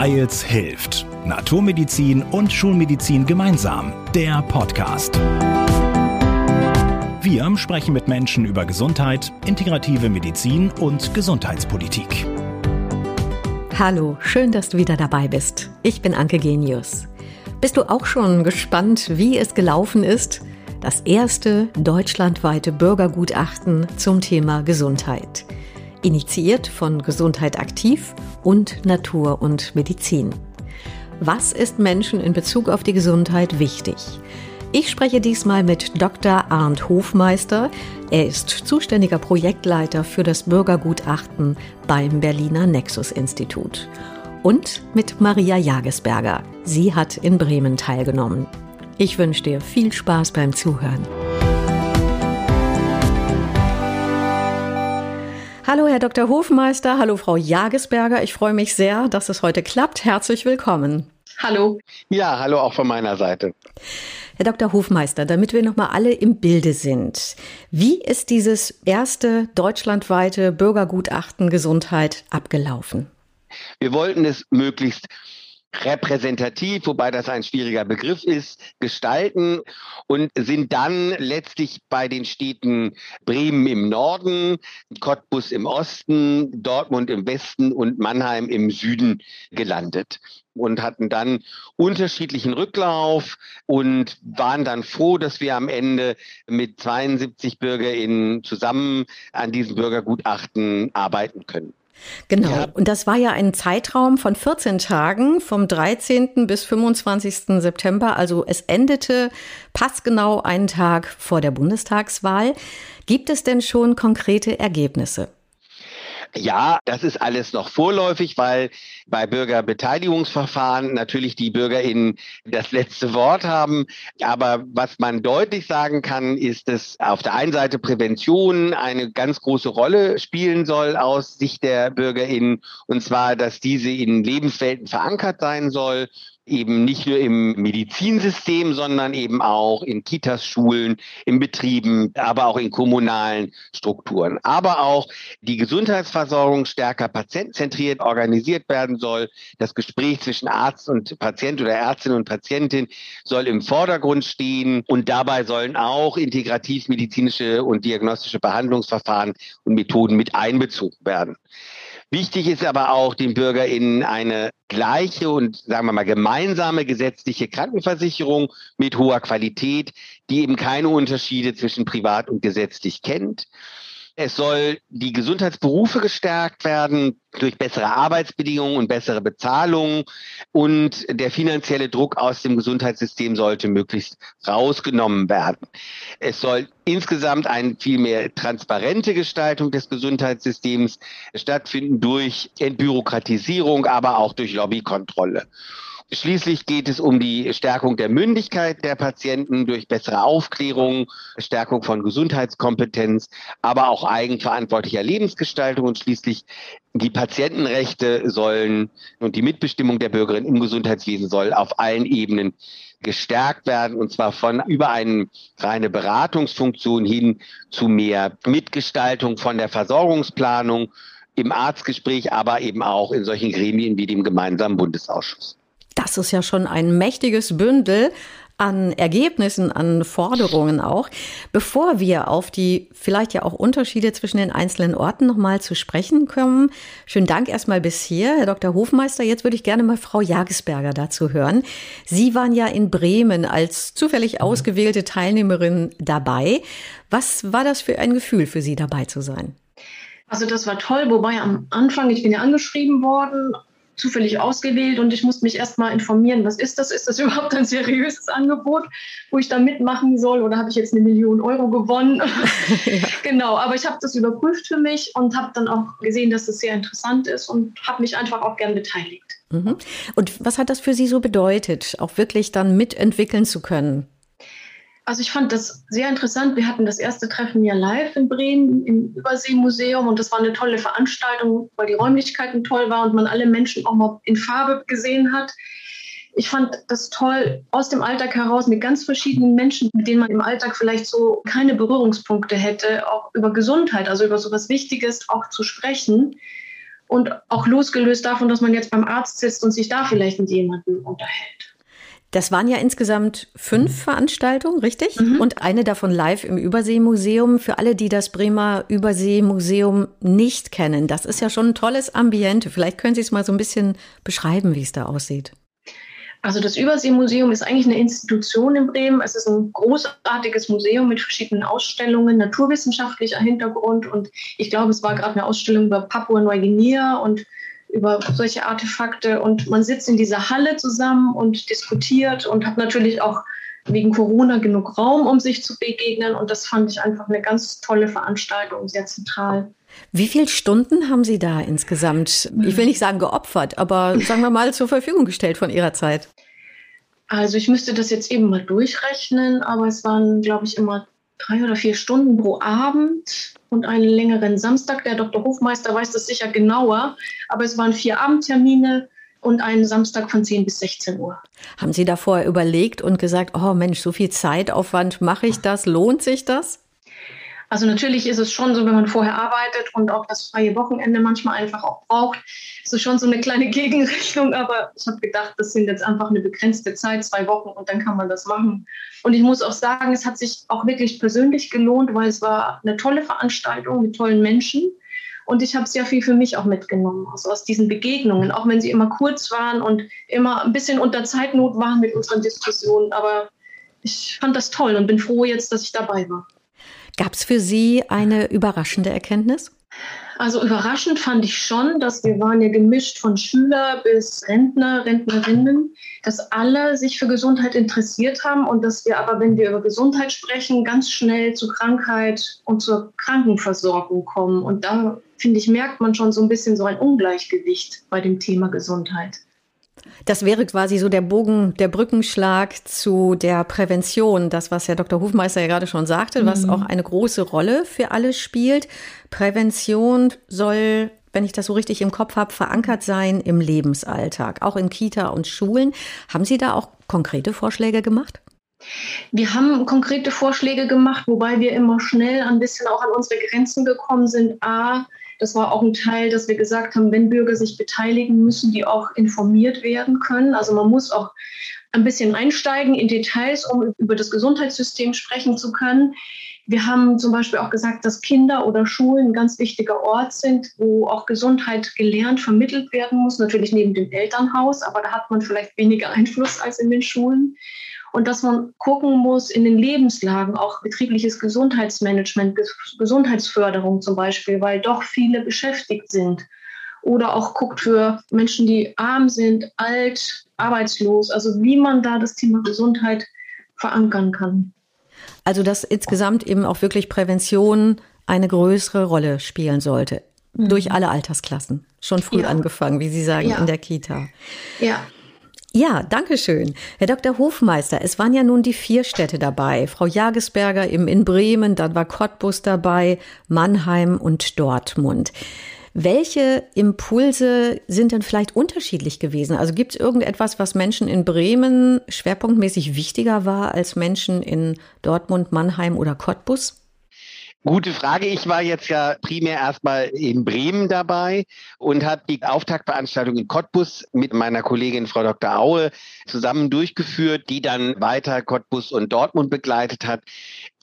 Weils hilft. Naturmedizin und Schulmedizin gemeinsam. Der Podcast. Wir sprechen mit Menschen über Gesundheit, integrative Medizin und Gesundheitspolitik. Hallo, schön, dass du wieder dabei bist. Ich bin Anke Genius. Bist du auch schon gespannt, wie es gelaufen ist? Das erste deutschlandweite Bürgergutachten zum Thema Gesundheit initiiert von Gesundheit aktiv und Natur und Medizin. Was ist Menschen in Bezug auf die Gesundheit wichtig? Ich spreche diesmal mit Dr. Arndt Hofmeister. Er ist zuständiger Projektleiter für das Bürgergutachten beim Berliner Nexus Institut. Und mit Maria Jagesberger. Sie hat in Bremen teilgenommen. Ich wünsche dir viel Spaß beim Zuhören. Hallo, Herr Dr. Hofmeister. Hallo, Frau Jagesberger. Ich freue mich sehr, dass es heute klappt. Herzlich willkommen. Hallo. Ja, hallo auch von meiner Seite. Herr Dr. Hofmeister, damit wir nochmal alle im Bilde sind. Wie ist dieses erste deutschlandweite Bürgergutachten Gesundheit abgelaufen? Wir wollten es möglichst repräsentativ, wobei das ein schwieriger Begriff ist, gestalten und sind dann letztlich bei den Städten Bremen im Norden, Cottbus im Osten, Dortmund im Westen und Mannheim im Süden gelandet und hatten dann unterschiedlichen Rücklauf und waren dann froh, dass wir am Ende mit 72 BürgerInnen zusammen an diesem Bürgergutachten arbeiten können. Genau. Ja. Und das war ja ein Zeitraum von 14 Tagen vom 13. bis 25. September. Also es endete passgenau einen Tag vor der Bundestagswahl. Gibt es denn schon konkrete Ergebnisse? Ja, das ist alles noch vorläufig, weil bei Bürgerbeteiligungsverfahren natürlich die BürgerInnen das letzte Wort haben. Aber was man deutlich sagen kann, ist, dass auf der einen Seite Prävention eine ganz große Rolle spielen soll aus Sicht der BürgerInnen. Und zwar, dass diese in Lebenswelten verankert sein soll eben nicht nur im Medizinsystem, sondern eben auch in Kitas, Schulen, in Betrieben, aber auch in kommunalen Strukturen. Aber auch die Gesundheitsversorgung stärker patientenzentriert organisiert werden soll. Das Gespräch zwischen Arzt und Patient oder Ärztin und Patientin soll im Vordergrund stehen und dabei sollen auch integrativmedizinische und diagnostische Behandlungsverfahren und Methoden mit einbezogen werden. Wichtig ist aber auch, den BürgerInnen eine gleiche und sagen wir mal gemeinsame gesetzliche Krankenversicherung mit hoher Qualität, die eben keine Unterschiede zwischen privat und gesetzlich kennt. Es soll die Gesundheitsberufe gestärkt werden durch bessere Arbeitsbedingungen und bessere Bezahlung. Und der finanzielle Druck aus dem Gesundheitssystem sollte möglichst rausgenommen werden. Es soll insgesamt eine viel mehr transparente Gestaltung des Gesundheitssystems stattfinden durch Entbürokratisierung, aber auch durch Lobbykontrolle. Schließlich geht es um die Stärkung der Mündigkeit der Patienten durch bessere Aufklärung, Stärkung von Gesundheitskompetenz, aber auch eigenverantwortlicher Lebensgestaltung und schließlich die Patientenrechte sollen und die Mitbestimmung der Bürgerinnen im Gesundheitswesen soll auf allen Ebenen gestärkt werden und zwar von über eine reine Beratungsfunktion hin zu mehr Mitgestaltung von der Versorgungsplanung im Arztgespräch, aber eben auch in solchen Gremien wie dem gemeinsamen Bundesausschuss. Das ist ja schon ein mächtiges Bündel an Ergebnissen, an Forderungen auch. Bevor wir auf die vielleicht ja auch Unterschiede zwischen den einzelnen Orten nochmal zu sprechen kommen, schönen Dank erstmal bis hier, Herr Dr. Hofmeister. Jetzt würde ich gerne mal Frau Jagesberger dazu hören. Sie waren ja in Bremen als zufällig ausgewählte Teilnehmerin dabei. Was war das für ein Gefühl für Sie dabei zu sein? Also das war toll, wobei am Anfang, ich bin ja angeschrieben worden zufällig ausgewählt und ich musste mich erstmal informieren, was ist das? Ist das überhaupt ein seriöses Angebot, wo ich da mitmachen soll oder habe ich jetzt eine Million Euro gewonnen? ja. Genau, aber ich habe das überprüft für mich und habe dann auch gesehen, dass es sehr interessant ist und habe mich einfach auch gern beteiligt. Mhm. Und was hat das für Sie so bedeutet, auch wirklich dann mitentwickeln zu können? Also ich fand das sehr interessant. Wir hatten das erste Treffen ja live in Bremen im Überseemuseum und das war eine tolle Veranstaltung, weil die Räumlichkeiten toll waren und man alle Menschen auch mal in Farbe gesehen hat. Ich fand das toll, aus dem Alltag heraus mit ganz verschiedenen Menschen, mit denen man im Alltag vielleicht so keine Berührungspunkte hätte, auch über Gesundheit, also über so was Wichtiges auch zu sprechen. und auch losgelöst davon, dass man jetzt beim Arzt sitzt und sich da vielleicht mit jemandem unterhält. Das waren ja insgesamt fünf Veranstaltungen, richtig? Mhm. Und eine davon live im Überseemuseum. Für alle, die das Bremer Überseemuseum nicht kennen, das ist ja schon ein tolles Ambiente. Vielleicht können Sie es mal so ein bisschen beschreiben, wie es da aussieht. Also das Überseemuseum ist eigentlich eine Institution in Bremen. Es ist ein großartiges Museum mit verschiedenen Ausstellungen, naturwissenschaftlicher Hintergrund. Und ich glaube, es war gerade eine Ausstellung über Papua-Neuguinea und über solche Artefakte. Und man sitzt in dieser Halle zusammen und diskutiert und hat natürlich auch wegen Corona genug Raum, um sich zu begegnen. Und das fand ich einfach eine ganz tolle Veranstaltung, sehr zentral. Wie viele Stunden haben Sie da insgesamt, ich will nicht sagen geopfert, aber sagen wir mal zur Verfügung gestellt von Ihrer Zeit? Also ich müsste das jetzt eben mal durchrechnen, aber es waren, glaube ich, immer drei oder vier Stunden pro Abend und einen längeren Samstag. Der Dr. Hofmeister weiß das sicher genauer, aber es waren vier Abendtermine und einen Samstag von 10 bis 16 Uhr. Haben Sie davor überlegt und gesagt, oh Mensch, so viel Zeitaufwand, mache ich das? Lohnt sich das? Also natürlich ist es schon so, wenn man vorher arbeitet und auch das freie Wochenende manchmal einfach auch braucht, ist es schon so eine kleine Gegenrechnung. Aber ich habe gedacht, das sind jetzt einfach eine begrenzte Zeit, zwei Wochen und dann kann man das machen. Und ich muss auch sagen, es hat sich auch wirklich persönlich gelohnt, weil es war eine tolle Veranstaltung mit tollen Menschen. Und ich habe sehr viel für mich auch mitgenommen, also aus diesen Begegnungen, auch wenn sie immer kurz waren und immer ein bisschen unter Zeitnot waren mit unseren Diskussionen. Aber ich fand das toll und bin froh jetzt, dass ich dabei war. Gab es für Sie eine überraschende Erkenntnis? Also überraschend fand ich schon, dass wir waren ja gemischt von Schüler bis Rentner, Rentnerinnen, dass alle sich für Gesundheit interessiert haben und dass wir aber, wenn wir über Gesundheit sprechen, ganz schnell zu Krankheit und zur Krankenversorgung kommen. Und da, finde ich, merkt man schon so ein bisschen so ein Ungleichgewicht bei dem Thema Gesundheit. Das wäre quasi so der Bogen, der Brückenschlag zu der Prävention. Das, was Herr Dr. Hofmeister ja gerade schon sagte, was mhm. auch eine große Rolle für alle spielt. Prävention soll wenn ich das so richtig im Kopf habe, verankert sein im Lebensalltag, auch in Kita und Schulen. Haben Sie da auch konkrete Vorschläge gemacht? Wir haben konkrete Vorschläge gemacht, wobei wir immer schnell ein bisschen auch an unsere Grenzen gekommen sind. A, das war auch ein Teil, dass wir gesagt haben, wenn Bürger sich beteiligen, müssen die auch informiert werden können. Also man muss auch ein bisschen einsteigen in Details, um über das Gesundheitssystem sprechen zu können. Wir haben zum Beispiel auch gesagt, dass Kinder oder Schulen ein ganz wichtiger Ort sind, wo auch Gesundheit gelernt, vermittelt werden muss. Natürlich neben dem Elternhaus, aber da hat man vielleicht weniger Einfluss als in den Schulen und dass man gucken muss in den Lebenslagen, auch betriebliches Gesundheitsmanagement, Gesundheitsförderung zum Beispiel, weil doch viele beschäftigt sind. Oder auch guckt für Menschen, die arm sind, alt, arbeitslos, also wie man da das Thema Gesundheit verankern kann. Also dass insgesamt eben auch wirklich Prävention eine größere Rolle spielen sollte. Mhm. Durch alle Altersklassen. Schon früh ja. angefangen, wie Sie sagen, ja. in der Kita. Ja, ja, danke schön. Herr Dr. Hofmeister, es waren ja nun die vier Städte dabei. Frau Jagesberger im, in Bremen, dann war Cottbus dabei, Mannheim und Dortmund. Welche Impulse sind denn vielleicht unterschiedlich gewesen? Also gibt es irgendetwas, was Menschen in Bremen schwerpunktmäßig wichtiger war als Menschen in Dortmund, Mannheim oder Cottbus? Gute Frage. Ich war jetzt ja primär erstmal in Bremen dabei und habe die Auftaktveranstaltung in Cottbus mit meiner Kollegin Frau Dr. Aue zusammen durchgeführt, die dann weiter Cottbus und Dortmund begleitet hat.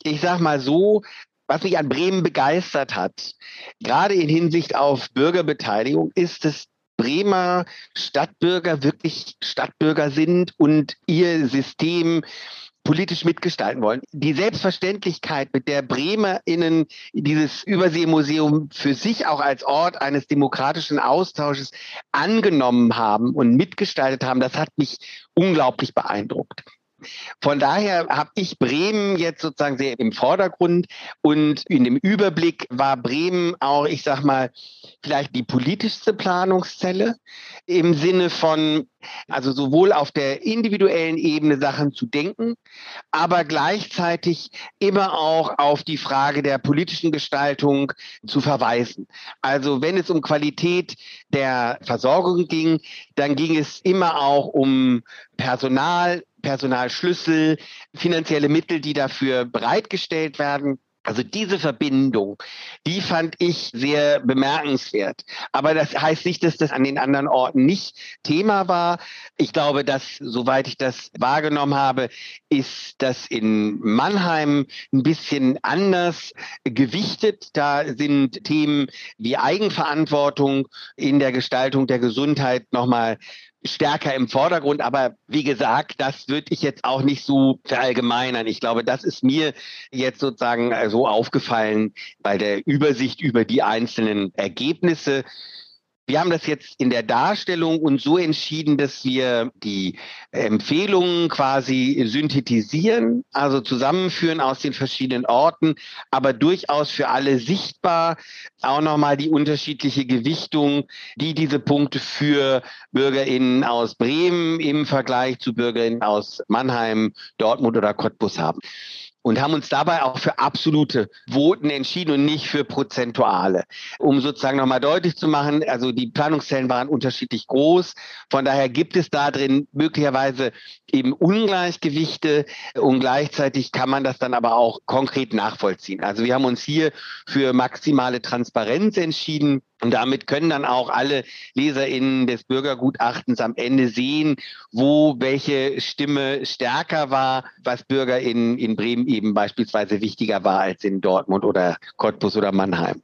Ich sag mal so, was mich an Bremen begeistert hat, gerade in Hinsicht auf Bürgerbeteiligung, ist es Bremer Stadtbürger wirklich Stadtbürger sind und ihr System politisch mitgestalten wollen. Die Selbstverständlichkeit, mit der BremerInnen dieses Überseemuseum für sich auch als Ort eines demokratischen Austausches angenommen haben und mitgestaltet haben, das hat mich unglaublich beeindruckt. Von daher habe ich Bremen jetzt sozusagen sehr im Vordergrund und in dem Überblick war Bremen auch, ich sag mal, vielleicht die politischste Planungszelle im Sinne von, also sowohl auf der individuellen Ebene Sachen zu denken, aber gleichzeitig immer auch auf die Frage der politischen Gestaltung zu verweisen. Also wenn es um Qualität der Versorgung ging, dann ging es immer auch um Personal, Personalschlüssel, finanzielle Mittel, die dafür bereitgestellt werden. Also diese Verbindung, die fand ich sehr bemerkenswert. Aber das heißt nicht, dass das an den anderen Orten nicht Thema war. Ich glaube, dass, soweit ich das wahrgenommen habe, ist das in Mannheim ein bisschen anders gewichtet. Da sind Themen wie Eigenverantwortung in der Gestaltung der Gesundheit nochmal stärker im Vordergrund. Aber wie gesagt, das würde ich jetzt auch nicht so verallgemeinern. Ich glaube, das ist mir jetzt sozusagen so aufgefallen bei der Übersicht über die einzelnen Ergebnisse. Wir haben das jetzt in der Darstellung und so entschieden, dass wir die Empfehlungen quasi synthetisieren, also zusammenführen aus den verschiedenen Orten, aber durchaus für alle sichtbar. Auch nochmal die unterschiedliche Gewichtung, die diese Punkte für BürgerInnen aus Bremen im Vergleich zu BürgerInnen aus Mannheim, Dortmund oder Cottbus haben und haben uns dabei auch für absolute Voten entschieden und nicht für prozentuale. Um sozusagen nochmal deutlich zu machen, also die Planungszellen waren unterschiedlich groß. Von daher gibt es da drin möglicherweise eben Ungleichgewichte und gleichzeitig kann man das dann aber auch konkret nachvollziehen. Also wir haben uns hier für maximale Transparenz entschieden. Und damit können dann auch alle LeserInnen des Bürgergutachtens am Ende sehen, wo welche Stimme stärker war, was BürgerInnen in Bremen eben beispielsweise wichtiger war als in Dortmund oder Cottbus oder Mannheim.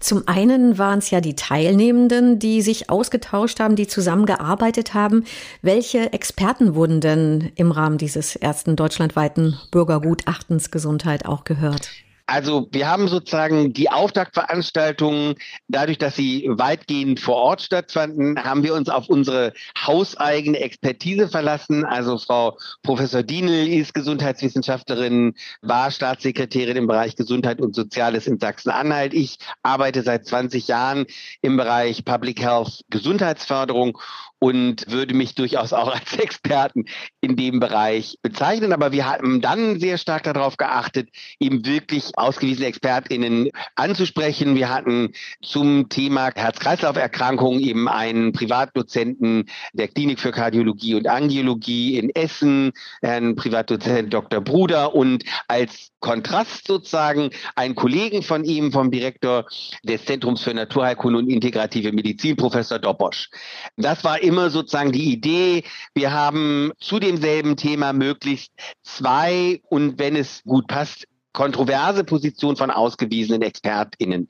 Zum einen waren es ja die Teilnehmenden, die sich ausgetauscht haben, die zusammengearbeitet haben. Welche Experten wurden denn im Rahmen dieses ersten deutschlandweiten Bürgergutachtens Gesundheit auch gehört? Also wir haben sozusagen die Auftaktveranstaltungen, dadurch, dass sie weitgehend vor Ort stattfanden, haben wir uns auf unsere hauseigene Expertise verlassen. Also Frau Professor Dienel ist Gesundheitswissenschaftlerin, war Staatssekretärin im Bereich Gesundheit und Soziales in Sachsen-Anhalt. Ich arbeite seit 20 Jahren im Bereich Public Health Gesundheitsförderung und würde mich durchaus auch als Experten in dem Bereich bezeichnen. Aber wir haben dann sehr stark darauf geachtet, eben wirklich ausgewiesene ExpertInnen anzusprechen. Wir hatten zum Thema Herz-Kreislauf-Erkrankungen eben einen Privatdozenten der Klinik für Kardiologie und Angiologie in Essen, Herrn Privatdozent Dr. Bruder und als Kontrast sozusagen einen Kollegen von ihm, vom Direktor des Zentrums für Naturheilkunde und integrative Medizin, Professor Dobosch. Das war immer sozusagen die Idee, wir haben zu demselben Thema möglichst zwei und wenn es gut passt, kontroverse Positionen von ausgewiesenen ExpertInnen.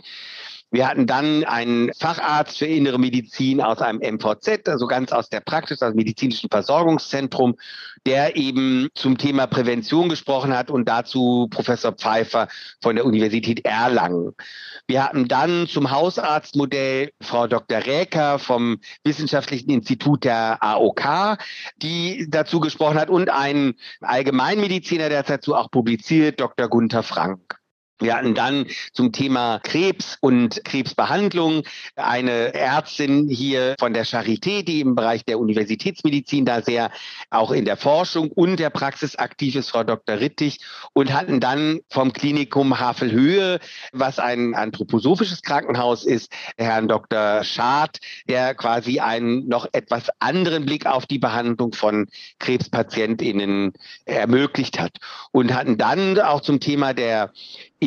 Wir hatten dann einen Facharzt für innere Medizin aus einem MVZ, also ganz aus der Praxis, aus dem medizinischen Versorgungszentrum, der eben zum Thema Prävention gesprochen hat und dazu Professor Pfeiffer von der Universität Erlangen. Wir hatten dann zum Hausarztmodell Frau Dr. Räker vom Wissenschaftlichen Institut der AOK, die dazu gesprochen hat und einen Allgemeinmediziner, der dazu auch publiziert, Dr. Gunther Frank. Wir hatten dann zum Thema Krebs und Krebsbehandlung eine Ärztin hier von der Charité, die im Bereich der Universitätsmedizin da sehr auch in der Forschung und der Praxis aktiv ist, Frau Dr. Rittig, und hatten dann vom Klinikum Havelhöhe, was ein anthroposophisches Krankenhaus ist, Herrn Dr. Schad, der quasi einen noch etwas anderen Blick auf die Behandlung von KrebspatientInnen ermöglicht hat. Und hatten dann auch zum Thema der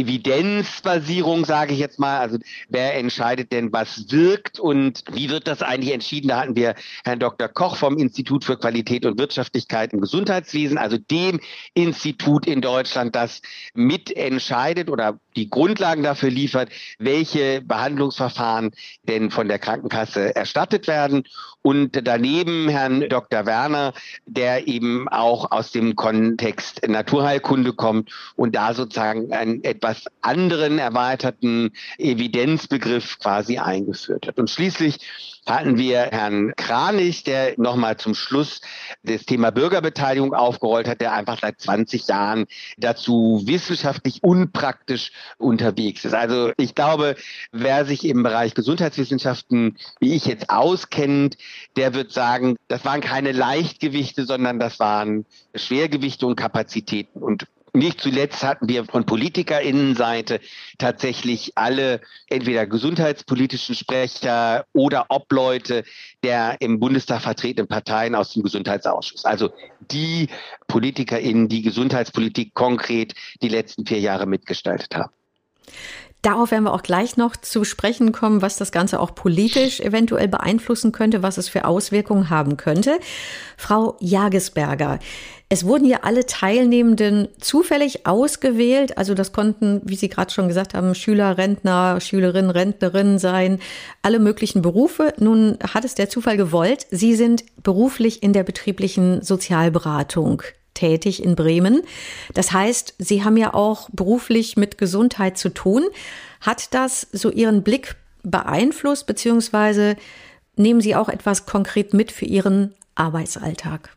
Evidenzbasierung, sage ich jetzt mal. Also wer entscheidet denn, was wirkt und wie wird das eigentlich entschieden? Da hatten wir Herrn Dr. Koch vom Institut für Qualität und Wirtschaftlichkeit im Gesundheitswesen, also dem Institut in Deutschland, das mitentscheidet oder die Grundlagen dafür liefert, welche Behandlungsverfahren denn von der Krankenkasse erstattet werden. Und daneben Herrn Dr. Werner, der eben auch aus dem Kontext Naturheilkunde kommt und da sozusagen einen etwas anderen erweiterten Evidenzbegriff quasi eingeführt hat. Und schließlich hatten wir Herrn Kranich, der nochmal zum Schluss das Thema Bürgerbeteiligung aufgerollt hat, der einfach seit 20 Jahren dazu wissenschaftlich unpraktisch unterwegs ist. Also ich glaube, wer sich im Bereich Gesundheitswissenschaften, wie ich jetzt auskennt, der wird sagen, das waren keine Leichtgewichte, sondern das waren Schwergewichte und Kapazitäten. Und nicht zuletzt hatten wir von PolitikerInnenseite tatsächlich alle entweder gesundheitspolitischen Sprecher oder Obleute der im Bundestag vertretenen Parteien aus dem Gesundheitsausschuss. Also die PolitikerInnen, die Gesundheitspolitik konkret die letzten vier Jahre mitgestaltet haben. Darauf werden wir auch gleich noch zu sprechen kommen, was das Ganze auch politisch eventuell beeinflussen könnte, was es für Auswirkungen haben könnte. Frau Jagesberger, es wurden ja alle Teilnehmenden zufällig ausgewählt. Also das konnten, wie Sie gerade schon gesagt haben, Schüler, Rentner, Schülerinnen, Rentnerinnen sein, alle möglichen Berufe. Nun hat es der Zufall gewollt. Sie sind beruflich in der betrieblichen Sozialberatung tätig in Bremen. Das heißt, Sie haben ja auch beruflich mit Gesundheit zu tun. Hat das so Ihren Blick beeinflusst, beziehungsweise nehmen Sie auch etwas konkret mit für Ihren Arbeitsalltag?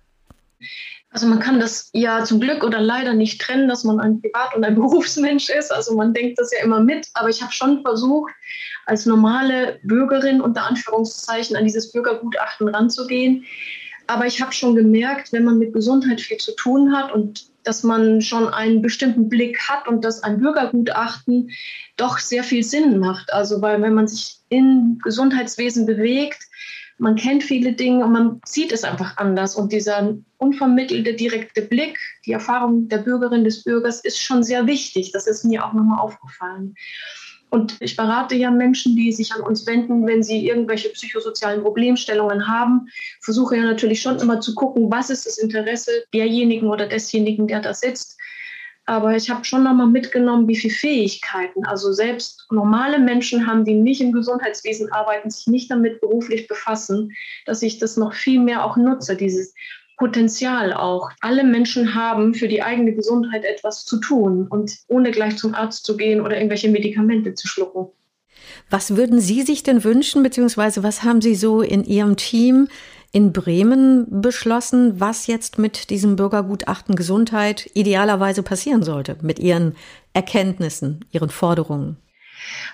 Also man kann das ja zum Glück oder leider nicht trennen, dass man ein Privat- und ein Berufsmensch ist. Also man denkt das ja immer mit, aber ich habe schon versucht, als normale Bürgerin unter Anführungszeichen an dieses Bürgergutachten ranzugehen. Aber ich habe schon gemerkt, wenn man mit Gesundheit viel zu tun hat und dass man schon einen bestimmten Blick hat und dass ein Bürgergutachten doch sehr viel Sinn macht. Also weil wenn man sich im Gesundheitswesen bewegt, man kennt viele Dinge und man sieht es einfach anders. Und dieser unvermittelte, direkte Blick, die Erfahrung der Bürgerin, des Bürgers ist schon sehr wichtig. Das ist mir auch nochmal aufgefallen. Und ich berate ja Menschen, die sich an uns wenden, wenn sie irgendwelche psychosozialen Problemstellungen haben. Versuche ja natürlich schon immer zu gucken, was ist das Interesse derjenigen oder desjenigen, der da sitzt. Aber ich habe schon nochmal mitgenommen, wie viele Fähigkeiten, also selbst normale Menschen haben, die nicht im Gesundheitswesen arbeiten, sich nicht damit beruflich befassen, dass ich das noch viel mehr auch nutze, dieses Potenzial auch. Alle Menschen haben für die eigene Gesundheit etwas zu tun und ohne gleich zum Arzt zu gehen oder irgendwelche Medikamente zu schlucken. Was würden Sie sich denn wünschen, beziehungsweise was haben Sie so in Ihrem Team in Bremen beschlossen, was jetzt mit diesem Bürgergutachten Gesundheit idealerweise passieren sollte, mit Ihren Erkenntnissen, Ihren Forderungen?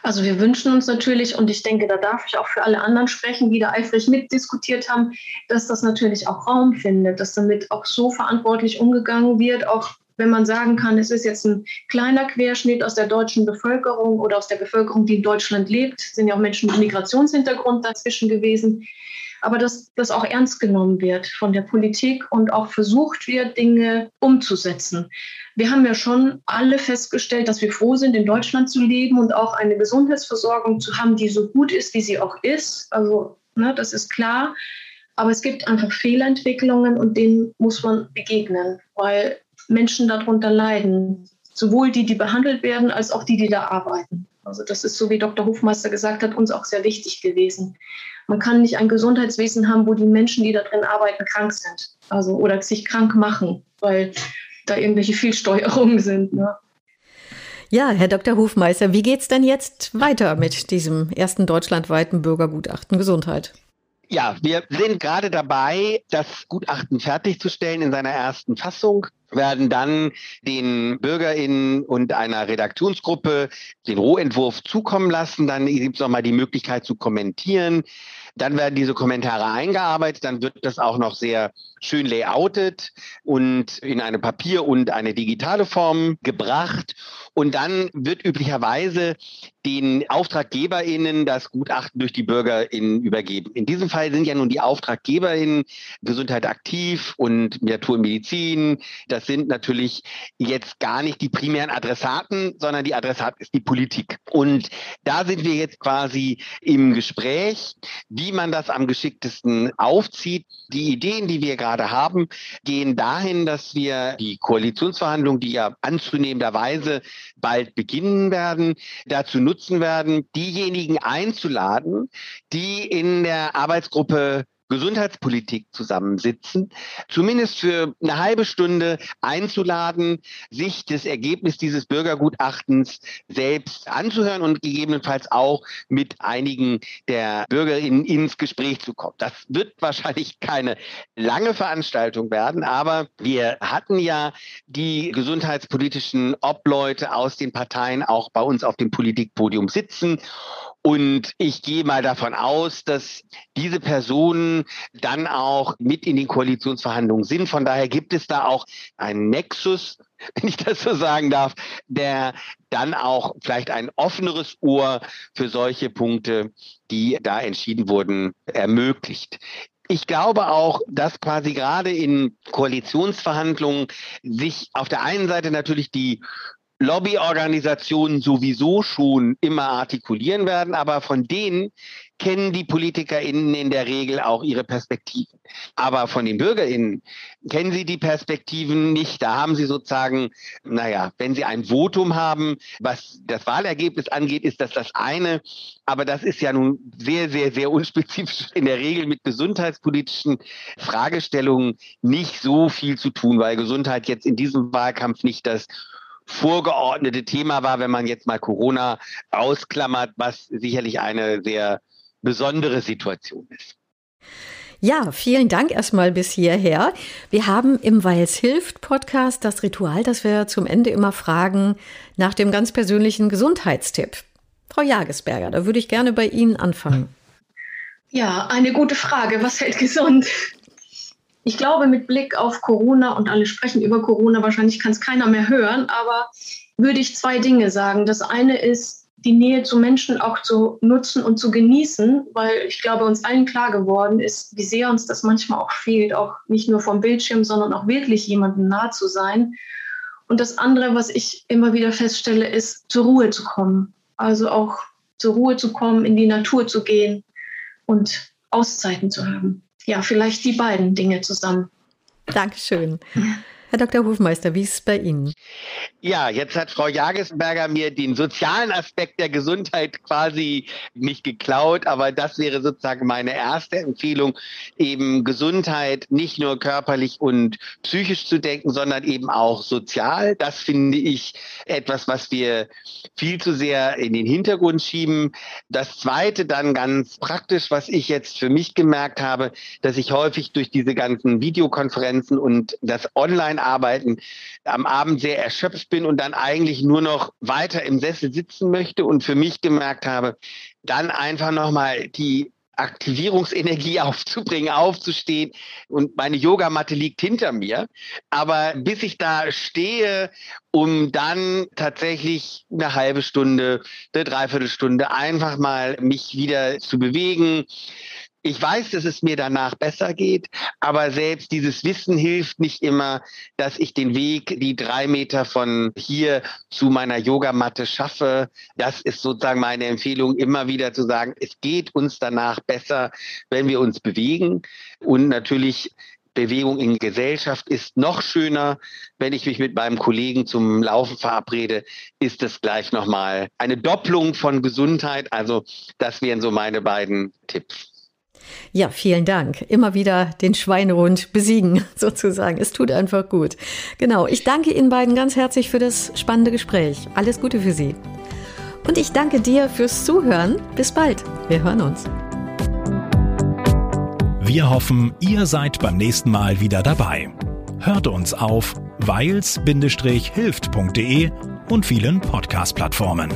Also wir wünschen uns natürlich, und ich denke, da darf ich auch für alle anderen sprechen, die da eifrig mitdiskutiert haben, dass das natürlich auch Raum findet, dass damit auch so verantwortlich umgegangen wird, auch wenn man sagen kann, es ist jetzt ein kleiner Querschnitt aus der deutschen Bevölkerung oder aus der Bevölkerung, die in Deutschland lebt, sind ja auch Menschen mit Migrationshintergrund dazwischen gewesen, aber dass das auch ernst genommen wird von der Politik und auch versucht wird, Dinge umzusetzen. Wir haben ja schon alle festgestellt, dass wir froh sind, in Deutschland zu leben und auch eine Gesundheitsversorgung zu haben, die so gut ist, wie sie auch ist. Also, ne, das ist klar. Aber es gibt einfach Fehlentwicklungen und denen muss man begegnen, weil Menschen darunter leiden. Sowohl die, die behandelt werden, als auch die, die da arbeiten. Also das ist, so wie Dr. Hofmeister gesagt hat, uns auch sehr wichtig gewesen. Man kann nicht ein Gesundheitswesen haben, wo die Menschen, die da drin arbeiten, krank sind. Also oder sich krank machen, weil da irgendwelche Fehlsteuerungen sind. Ne? Ja, Herr Dr. Hofmeister, wie geht es denn jetzt weiter mit diesem ersten deutschlandweiten Bürgergutachten Gesundheit? Ja, wir sind gerade dabei, das Gutachten fertigzustellen in seiner ersten Fassung werden dann den BürgerInnen und einer Redaktionsgruppe den Rohentwurf zukommen lassen. Dann gibt es nochmal die Möglichkeit zu kommentieren. Dann werden diese Kommentare eingearbeitet, dann wird das auch noch sehr schön layoutet und in eine Papier- und eine digitale Form gebracht. Und dann wird üblicherweise den AuftraggeberInnen das Gutachten durch die BürgerInnen übergeben. In diesem Fall sind ja nun die AuftraggeberInnen Gesundheit aktiv und Naturmedizin. Das sind natürlich jetzt gar nicht die primären Adressaten, sondern die Adressat ist die Politik. Und da sind wir jetzt quasi im Gespräch, wie man das am geschicktesten aufzieht. Die Ideen, die wir gerade haben, gehen dahin, dass wir die Koalitionsverhandlungen, die ja anzunehmenderweise bald beginnen werden, dazu nutzen werden, diejenigen einzuladen, die in der Arbeitsgruppe Gesundheitspolitik zusammensitzen, zumindest für eine halbe Stunde einzuladen, sich das Ergebnis dieses Bürgergutachtens selbst anzuhören und gegebenenfalls auch mit einigen der Bürgerinnen ins Gespräch zu kommen. Das wird wahrscheinlich keine lange Veranstaltung werden, aber wir hatten ja die gesundheitspolitischen Obleute aus den Parteien auch bei uns auf dem Politikpodium sitzen und ich gehe mal davon aus, dass diese Personen dann auch mit in den Koalitionsverhandlungen sind. Von daher gibt es da auch einen Nexus wenn ich das so sagen darf, der dann auch vielleicht ein offeneres Ohr für solche Punkte, die da entschieden wurden, ermöglicht. Ich glaube auch, dass quasi gerade in Koalitionsverhandlungen sich auf der einen Seite natürlich die Lobbyorganisationen sowieso schon immer artikulieren werden, aber von denen kennen die PolitikerInnen in der Regel auch ihre Perspektiven. Aber von den BürgerInnen kennen sie die Perspektiven nicht. Da haben sie sozusagen, naja, wenn sie ein Votum haben, was das Wahlergebnis angeht, ist das das eine. Aber das ist ja nun sehr, sehr, sehr unspezifisch in der Regel mit gesundheitspolitischen Fragestellungen nicht so viel zu tun, weil Gesundheit jetzt in diesem Wahlkampf nicht das vorgeordnete Thema war, wenn man jetzt mal Corona ausklammert, was sicherlich eine sehr besondere Situation ist. Ja, vielen Dank erstmal bis hierher. Wir haben im Weils hilft Podcast das Ritual, dass wir zum Ende immer fragen nach dem ganz persönlichen Gesundheitstipp. Frau Jagesberger, da würde ich gerne bei Ihnen anfangen. Ja, eine gute Frage. Was hält gesund? Ich glaube, mit Blick auf Corona und alle sprechen über Corona, wahrscheinlich kann es keiner mehr hören, aber würde ich zwei Dinge sagen. Das eine ist, die Nähe zu Menschen auch zu nutzen und zu genießen, weil ich glaube, uns allen klar geworden ist, wie sehr uns das manchmal auch fehlt, auch nicht nur vom Bildschirm, sondern auch wirklich jemandem nah zu sein. Und das andere, was ich immer wieder feststelle, ist, zur Ruhe zu kommen. Also auch zur Ruhe zu kommen, in die Natur zu gehen und Auszeiten zu haben ja, vielleicht die beiden Dinge zusammen. Dankeschön. Herr Dr. Hofmeister, wie ist es bei Ihnen? Ja, jetzt hat Frau Jagesberger mir den sozialen Aspekt der Gesundheit quasi nicht geklaut, aber das wäre sozusagen meine erste Empfehlung, eben Gesundheit nicht nur körperlich und psychisch zu denken, sondern eben auch sozial. Das finde ich etwas, was wir viel zu sehr in den Hintergrund schieben. Das zweite dann ganz praktisch, was ich jetzt für mich gemerkt habe, dass ich häufig durch diese ganzen Videokonferenzen und das Online arbeiten, am Abend sehr erschöpft bin und dann eigentlich nur noch weiter im Sessel sitzen möchte und für mich gemerkt habe, dann einfach nochmal die Aktivierungsenergie aufzubringen, aufzustehen und meine Yogamatte liegt hinter mir. Aber bis ich da stehe, um dann tatsächlich eine halbe Stunde, eine Dreiviertelstunde einfach mal mich wieder zu bewegen, ich weiß, dass es mir danach besser geht, aber selbst dieses Wissen hilft nicht immer, dass ich den Weg, die drei Meter von hier zu meiner Yogamatte schaffe. Das ist sozusagen meine Empfehlung, immer wieder zu sagen, es geht uns danach besser, wenn wir uns bewegen. Und natürlich Bewegung in Gesellschaft ist noch schöner. Wenn ich mich mit meinem Kollegen zum Laufen verabrede, ist es gleich nochmal eine Doppelung von Gesundheit. Also das wären so meine beiden Tipps. Ja, vielen Dank. Immer wieder den Schweinehund besiegen, sozusagen. Es tut einfach gut. Genau. Ich danke Ihnen beiden ganz herzlich für das spannende Gespräch. Alles Gute für Sie. Und ich danke dir fürs Zuhören. Bis bald. Wir hören uns. Wir hoffen, ihr seid beim nächsten Mal wieder dabei. Hört uns auf weils-hilft.de und vielen Podcast-Plattformen.